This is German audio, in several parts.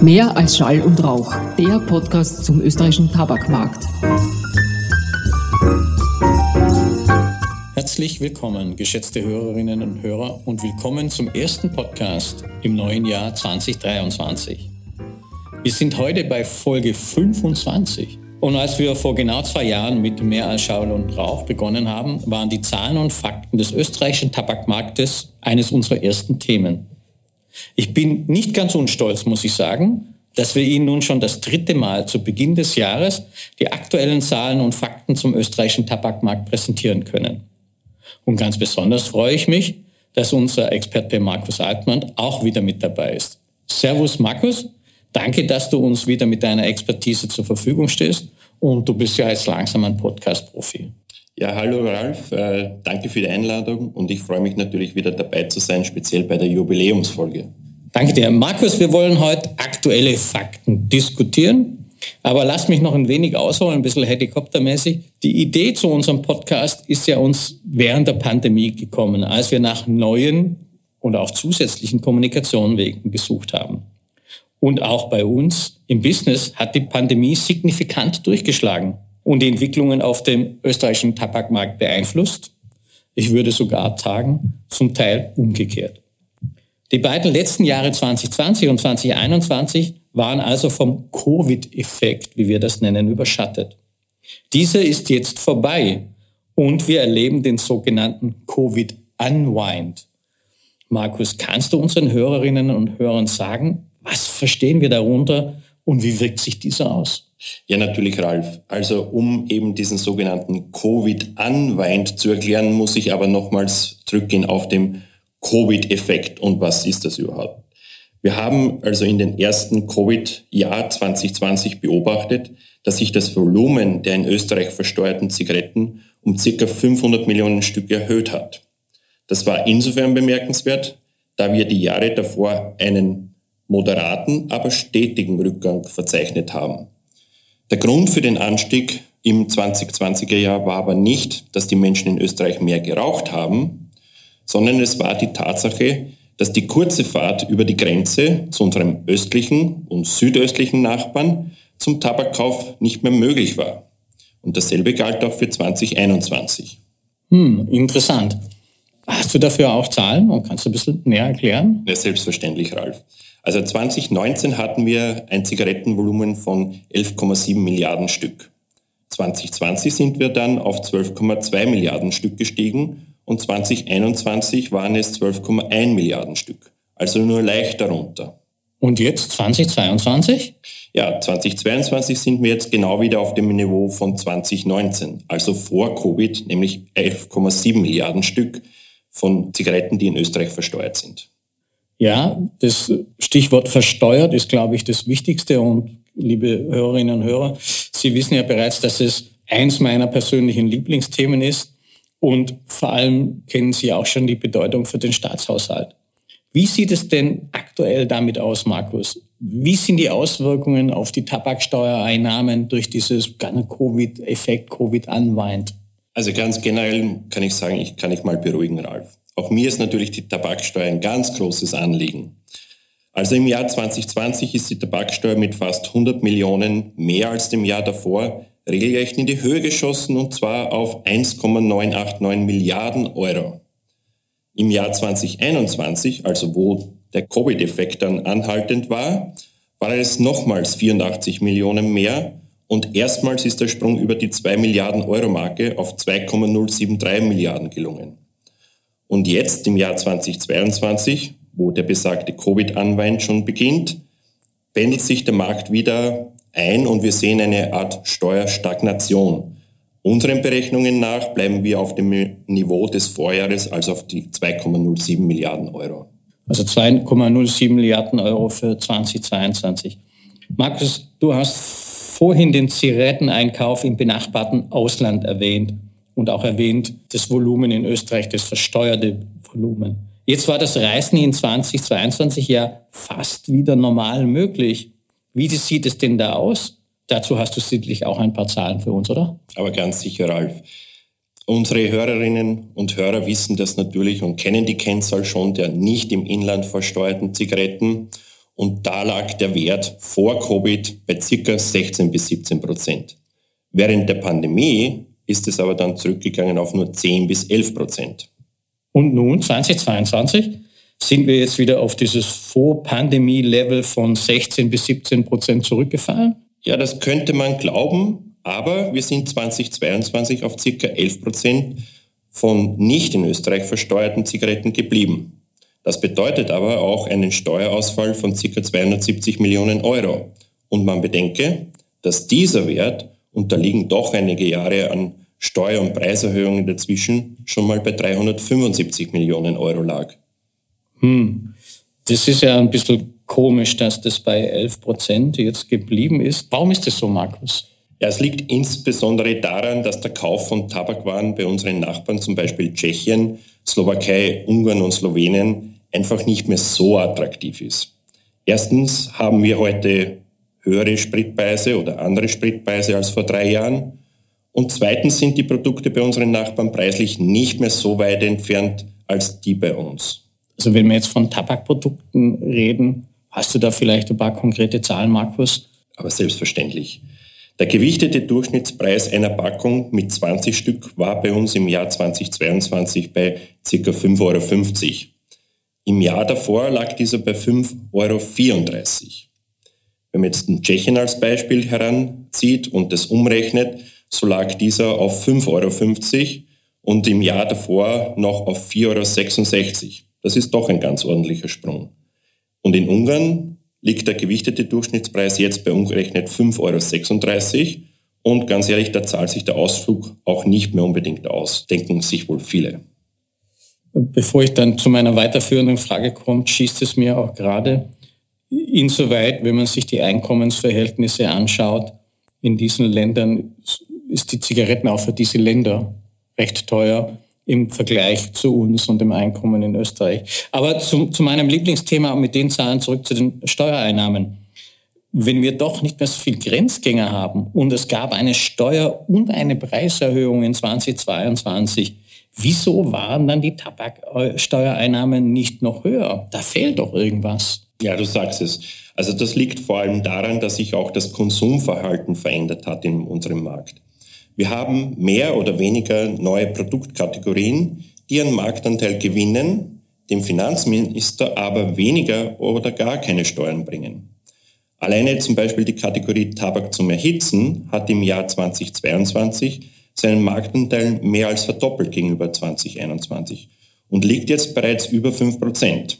Mehr als Schall und Rauch, der Podcast zum österreichischen Tabakmarkt. Herzlich willkommen, geschätzte Hörerinnen und Hörer, und willkommen zum ersten Podcast im neuen Jahr 2023. Wir sind heute bei Folge 25. Und als wir vor genau zwei Jahren mit Mehr als Schall und Rauch begonnen haben, waren die Zahlen und Fakten des österreichischen Tabakmarktes eines unserer ersten Themen. Ich bin nicht ganz unstolz, muss ich sagen, dass wir Ihnen nun schon das dritte Mal zu Beginn des Jahres die aktuellen Zahlen und Fakten zum österreichischen Tabakmarkt präsentieren können. Und ganz besonders freue ich mich, dass unser Experte Markus Altmann auch wieder mit dabei ist. Servus Markus, danke, dass du uns wieder mit deiner Expertise zur Verfügung stehst und du bist ja jetzt langsam ein Podcast-Profi. Ja, hallo Ralf, äh, danke für die Einladung und ich freue mich natürlich wieder dabei zu sein, speziell bei der Jubiläumsfolge. Danke dir. Markus, wir wollen heute aktuelle Fakten diskutieren, aber lass mich noch ein wenig ausholen, ein bisschen helikoptermäßig. Die Idee zu unserem Podcast ist ja uns während der Pandemie gekommen, als wir nach neuen und auch zusätzlichen Kommunikationswegen gesucht haben. Und auch bei uns im Business hat die Pandemie signifikant durchgeschlagen und die Entwicklungen auf dem österreichischen Tabakmarkt beeinflusst. Ich würde sogar sagen, zum Teil umgekehrt. Die beiden letzten Jahre 2020 und 2021 waren also vom Covid-Effekt, wie wir das nennen, überschattet. Dieser ist jetzt vorbei und wir erleben den sogenannten Covid-Unwind. Markus, kannst du unseren Hörerinnen und Hörern sagen, was verstehen wir darunter und wie wirkt sich dieser aus? Ja, natürlich, Ralf. Also um eben diesen sogenannten Covid-Unwind zu erklären, muss ich aber nochmals zurückgehen auf den Covid-Effekt und was ist das überhaupt. Wir haben also in den ersten Covid-Jahr 2020 beobachtet, dass sich das Volumen der in Österreich versteuerten Zigaretten um circa 500 Millionen Stück erhöht hat. Das war insofern bemerkenswert, da wir die Jahre davor einen moderaten, aber stetigen Rückgang verzeichnet haben. Der Grund für den Anstieg im 2020er Jahr war aber nicht, dass die Menschen in Österreich mehr geraucht haben, sondern es war die Tatsache, dass die kurze Fahrt über die Grenze zu unserem östlichen und südöstlichen Nachbarn zum Tabakkauf nicht mehr möglich war. Und dasselbe galt auch für 2021. Hm, interessant. Hast du dafür auch Zahlen und kannst du ein bisschen näher erklären? Ja, selbstverständlich, Ralf. Also 2019 hatten wir ein Zigarettenvolumen von 11,7 Milliarden Stück. 2020 sind wir dann auf 12,2 Milliarden Stück gestiegen und 2021 waren es 12,1 Milliarden Stück. Also nur leicht darunter. Und jetzt 2022? Ja, 2022 sind wir jetzt genau wieder auf dem Niveau von 2019, also vor Covid, nämlich 11,7 Milliarden Stück von Zigaretten, die in Österreich versteuert sind. Ja, das Stichwort versteuert ist, glaube ich, das Wichtigste. Und liebe Hörerinnen und Hörer, Sie wissen ja bereits, dass es eins meiner persönlichen Lieblingsthemen ist. Und vor allem kennen Sie auch schon die Bedeutung für den Staatshaushalt. Wie sieht es denn aktuell damit aus, Markus? Wie sind die Auswirkungen auf die Tabaksteuereinnahmen durch dieses Covid-Effekt, Covid-Unwind? Also ganz generell kann ich sagen, ich kann ich mal beruhigen, Ralf. Auch mir ist natürlich die Tabaksteuer ein ganz großes Anliegen. Also im Jahr 2020 ist die Tabaksteuer mit fast 100 Millionen mehr als dem Jahr davor regelrecht in die Höhe geschossen und zwar auf 1,989 Milliarden Euro. Im Jahr 2021, also wo der Covid-Effekt dann anhaltend war, war es nochmals 84 Millionen mehr und erstmals ist der Sprung über die 2 Milliarden Euro Marke auf 2,073 Milliarden gelungen. Und jetzt im Jahr 2022, wo der besagte Covid-Anwein schon beginnt, pendelt sich der Markt wieder ein und wir sehen eine Art Steuerstagnation. Unseren Berechnungen nach bleiben wir auf dem Niveau des Vorjahres, also auf die 2,07 Milliarden Euro. Also 2,07 Milliarden Euro für 2022. Markus, du hast vorhin den Zigaretteneinkauf im benachbarten Ausland erwähnt und auch erwähnt, das Volumen in Österreich, das versteuerte Volumen. Jetzt war das Reisen in 2022 ja fast wieder normal möglich. Wie sieht es denn da aus? Dazu hast du sicherlich auch ein paar Zahlen für uns, oder? Aber ganz sicher, Ralf. Unsere Hörerinnen und Hörer wissen das natürlich und kennen die Kennzahl schon der nicht im Inland versteuerten Zigaretten. und da lag der Wert vor Covid bei circa 16 bis 17 Prozent. Während der Pandemie ist es aber dann zurückgegangen auf nur 10 bis 11 Prozent. Und nun, 2022, sind wir jetzt wieder auf dieses Vor-Pandemie-Level von 16 bis 17 Prozent zurückgefallen? Ja, das könnte man glauben, aber wir sind 2022 auf circa 11 Prozent von nicht in Österreich versteuerten Zigaretten geblieben. Das bedeutet aber auch einen Steuerausfall von ca. 270 Millionen Euro. Und man bedenke, dass dieser Wert unterliegen doch einige Jahre an Steuer- und Preiserhöhungen dazwischen schon mal bei 375 Millionen Euro lag. Hm. Das ist ja ein bisschen komisch, dass das bei 11 Prozent jetzt geblieben ist. Warum ist das so, Markus? Ja, es liegt insbesondere daran, dass der Kauf von Tabakwaren bei unseren Nachbarn, zum Beispiel Tschechien, Slowakei, Ungarn und Slowenien, einfach nicht mehr so attraktiv ist. Erstens haben wir heute höhere Spritpreise oder andere Spritpreise als vor drei Jahren. Und zweitens sind die Produkte bei unseren Nachbarn preislich nicht mehr so weit entfernt als die bei uns. Also wenn wir jetzt von Tabakprodukten reden, hast du da vielleicht ein paar konkrete Zahlen, Markus? Aber selbstverständlich. Der gewichtete Durchschnittspreis einer Packung mit 20 Stück war bei uns im Jahr 2022 bei ca. 5,50 Euro. Im Jahr davor lag dieser bei 5,34 Euro. Wenn man jetzt den Tschechien als Beispiel heranzieht und das umrechnet, so lag dieser auf 5,50 Euro und im Jahr davor noch auf 4,66 Euro. Das ist doch ein ganz ordentlicher Sprung. Und in Ungarn liegt der gewichtete Durchschnittspreis jetzt bei umgerechnet 5,36 Euro. Und ganz ehrlich, da zahlt sich der Ausflug auch nicht mehr unbedingt aus, denken sich wohl viele. Bevor ich dann zu meiner weiterführenden Frage komme, schießt es mir auch gerade insoweit, wenn man sich die Einkommensverhältnisse anschaut, in diesen Ländern ist die Zigaretten auch für diese Länder recht teuer im Vergleich zu uns und dem Einkommen in Österreich. Aber zu, zu meinem Lieblingsthema mit den Zahlen zurück zu den Steuereinnahmen. Wenn wir doch nicht mehr so viel Grenzgänger haben und es gab eine Steuer- und eine Preiserhöhung in 2022, wieso waren dann die Tabaksteuereinnahmen nicht noch höher? Da fehlt doch irgendwas. Ja, du sagst es. Also das liegt vor allem daran, dass sich auch das Konsumverhalten verändert hat in unserem Markt. Wir haben mehr oder weniger neue Produktkategorien, die einen Marktanteil gewinnen, dem Finanzminister aber weniger oder gar keine Steuern bringen. Alleine zum Beispiel die Kategorie Tabak zum Erhitzen hat im Jahr 2022 seinen Marktanteil mehr als verdoppelt gegenüber 2021 und liegt jetzt bereits über 5 Prozent.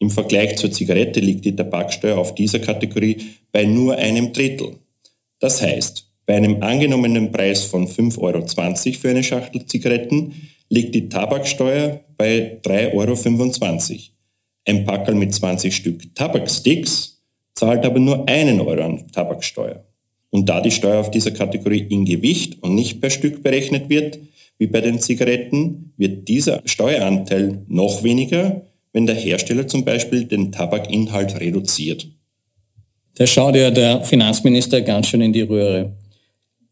Im Vergleich zur Zigarette liegt die Tabaksteuer auf dieser Kategorie bei nur einem Drittel. Das heißt, bei einem angenommenen Preis von 5,20 Euro für eine Schachtel Zigaretten liegt die Tabaksteuer bei 3,25 Euro. Ein Packerl mit 20 Stück Tabaksticks zahlt aber nur einen Euro an Tabaksteuer. Und da die Steuer auf dieser Kategorie in Gewicht und nicht per Stück berechnet wird, wie bei den Zigaretten, wird dieser Steueranteil noch weniger wenn der Hersteller zum Beispiel den Tabakinhalt reduziert. Da schaut ja der Finanzminister ganz schön in die Röhre.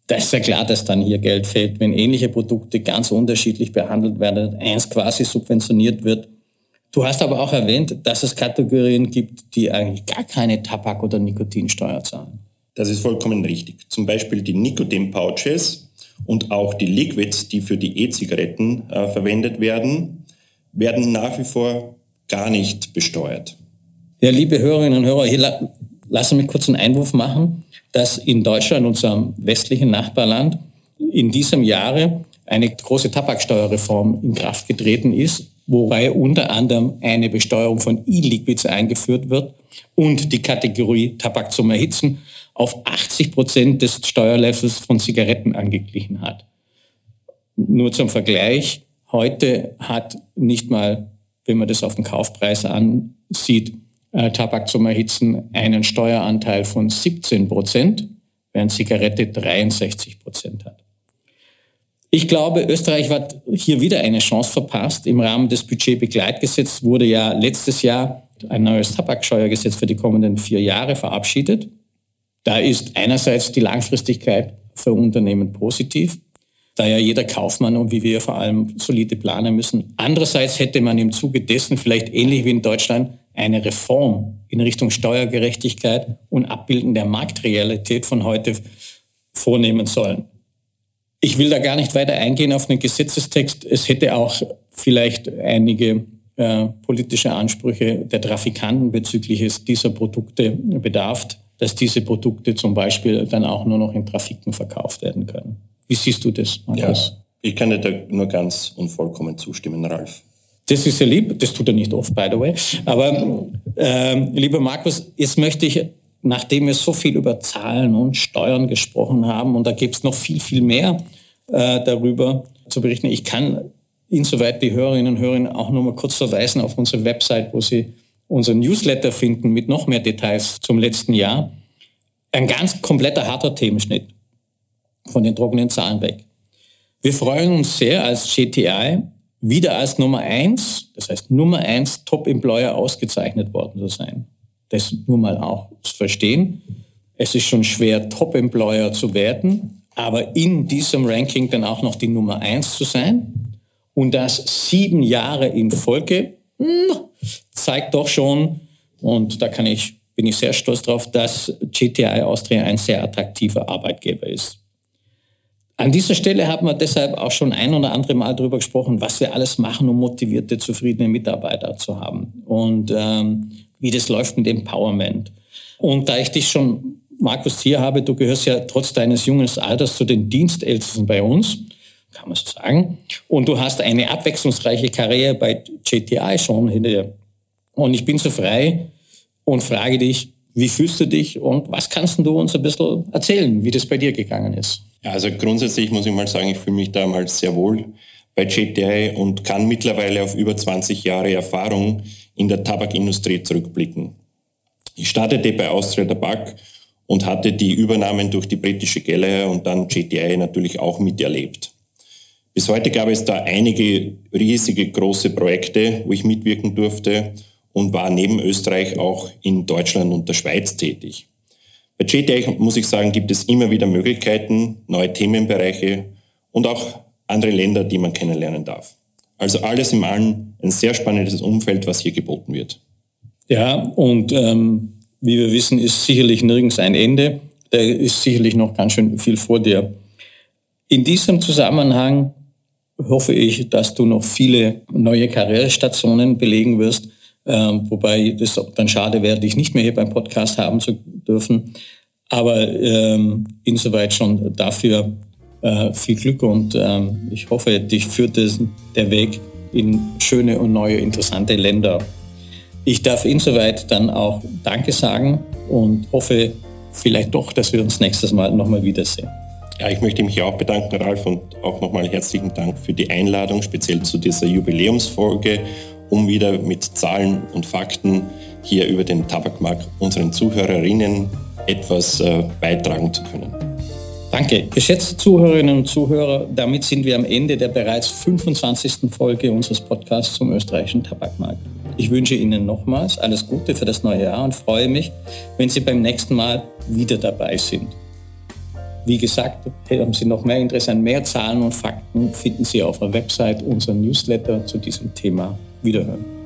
Da ist ja klar, dass dann hier Geld fehlt, wenn ähnliche Produkte ganz unterschiedlich behandelt werden, eins quasi subventioniert wird. Du hast aber auch erwähnt, dass es Kategorien gibt, die eigentlich gar keine Tabak- oder Nikotinsteuer zahlen. Das ist vollkommen richtig. Zum Beispiel die Nikotin-Pouches und auch die Liquids, die für die E-Zigaretten äh, verwendet werden, werden nach wie vor gar nicht besteuert. Ja, liebe Hörerinnen und Hörer, hier la lassen mich kurz einen Einwurf machen, dass in Deutschland, unserem westlichen Nachbarland, in diesem Jahre eine große Tabaksteuerreform in Kraft getreten ist, wobei unter anderem eine Besteuerung von E-Liquids eingeführt wird und die Kategorie Tabak zum Erhitzen auf 80 Prozent des Steuerlevels von Zigaretten angeglichen hat. Nur zum Vergleich, heute hat nicht mal wenn man das auf den Kaufpreis ansieht, äh, Tabak zum Erhitzen einen Steueranteil von 17 Prozent, während Zigarette 63 Prozent hat. Ich glaube, Österreich hat hier wieder eine Chance verpasst. Im Rahmen des Budgetbegleitgesetzes wurde ja letztes Jahr ein neues Tabaksteuergesetz für die kommenden vier Jahre verabschiedet. Da ist einerseits die Langfristigkeit für Unternehmen positiv da ja jeder Kaufmann und wie wir vor allem solide planen müssen. Andererseits hätte man im Zuge dessen vielleicht ähnlich wie in Deutschland eine Reform in Richtung Steuergerechtigkeit und Abbilden der Marktrealität von heute vornehmen sollen. Ich will da gar nicht weiter eingehen auf den Gesetzestext. Es hätte auch vielleicht einige äh, politische Ansprüche der Trafikanten bezüglich dieser Produkte bedarf, dass diese Produkte zum Beispiel dann auch nur noch in Trafiken verkauft werden können. Wie siehst du das, Markus? Ja, ich kann dir da nur ganz und vollkommen zustimmen, Ralf. Das ist ja lieb, das tut er nicht oft, by the way. Aber äh, lieber Markus, jetzt möchte ich, nachdem wir so viel über Zahlen und Steuern gesprochen haben, und da gibt es noch viel, viel mehr äh, darüber zu berichten, ich kann insoweit die Hörerinnen und Hörer auch nur mal kurz verweisen auf unsere Website, wo Sie unseren Newsletter finden mit noch mehr Details zum letzten Jahr. Ein ganz kompletter harter Themenschnitt von den trockenen Zahlen weg. Wir freuen uns sehr als GTI wieder als Nummer eins, das heißt Nummer eins Top-Employer ausgezeichnet worden zu sein. Das nur mal auch zu verstehen. Es ist schon schwer, Top-Employer zu werden, aber in diesem Ranking dann auch noch die Nummer eins zu sein und das sieben Jahre in Folge, hm, zeigt doch schon, und da kann ich, bin ich sehr stolz drauf, dass GTI Austria ein sehr attraktiver Arbeitgeber ist. An dieser Stelle haben wir deshalb auch schon ein oder andere Mal darüber gesprochen, was wir alles machen, um motivierte, zufriedene Mitarbeiter zu haben und ähm, wie das läuft mit Empowerment. Und da ich dich schon, Markus, hier habe, du gehörst ja trotz deines jungen Alters zu den Dienstältesten bei uns, kann man so sagen. Und du hast eine abwechslungsreiche Karriere bei JTI schon hinter dir. Und ich bin so frei und frage dich, wie fühlst du dich und was kannst du uns ein bisschen erzählen, wie das bei dir gegangen ist? Also grundsätzlich muss ich mal sagen, ich fühle mich damals sehr wohl bei JTI und kann mittlerweile auf über 20 Jahre Erfahrung in der Tabakindustrie zurückblicken. Ich startete bei Austria Tabak und hatte die Übernahmen durch die britische Geller und dann JTI natürlich auch miterlebt. Bis heute gab es da einige riesige große Projekte, wo ich mitwirken durfte und war neben Österreich auch in Deutschland und der Schweiz tätig. Bei JTI muss ich sagen, gibt es immer wieder Möglichkeiten, neue Themenbereiche und auch andere Länder, die man kennenlernen darf. Also alles im Allen ein sehr spannendes Umfeld, was hier geboten wird. Ja, und ähm, wie wir wissen, ist sicherlich nirgends ein Ende. Da ist sicherlich noch ganz schön viel vor dir. In diesem Zusammenhang hoffe ich, dass du noch viele neue Karrierestationen belegen wirst wobei das dann schade wäre, dich nicht mehr hier beim Podcast haben zu dürfen. Aber ähm, insoweit schon dafür äh, viel Glück und ähm, ich hoffe, dich führt das, der Weg in schöne und neue, interessante Länder. Ich darf insoweit dann auch Danke sagen und hoffe vielleicht doch, dass wir uns nächstes Mal nochmal wiedersehen. Ja, ich möchte mich auch bedanken, Ralf, und auch nochmal herzlichen Dank für die Einladung, speziell zu dieser Jubiläumsfolge um wieder mit Zahlen und Fakten hier über den Tabakmarkt unseren Zuhörerinnen etwas äh, beitragen zu können. Danke. Geschätzte Zuhörerinnen und Zuhörer, damit sind wir am Ende der bereits 25. Folge unseres Podcasts zum österreichischen Tabakmarkt. Ich wünsche Ihnen nochmals alles Gute für das neue Jahr und freue mich, wenn Sie beim nächsten Mal wieder dabei sind. Wie gesagt, haben Sie noch mehr Interesse an mehr Zahlen und Fakten, finden Sie auf der Website unseren Newsletter zu diesem Thema Wiederhören.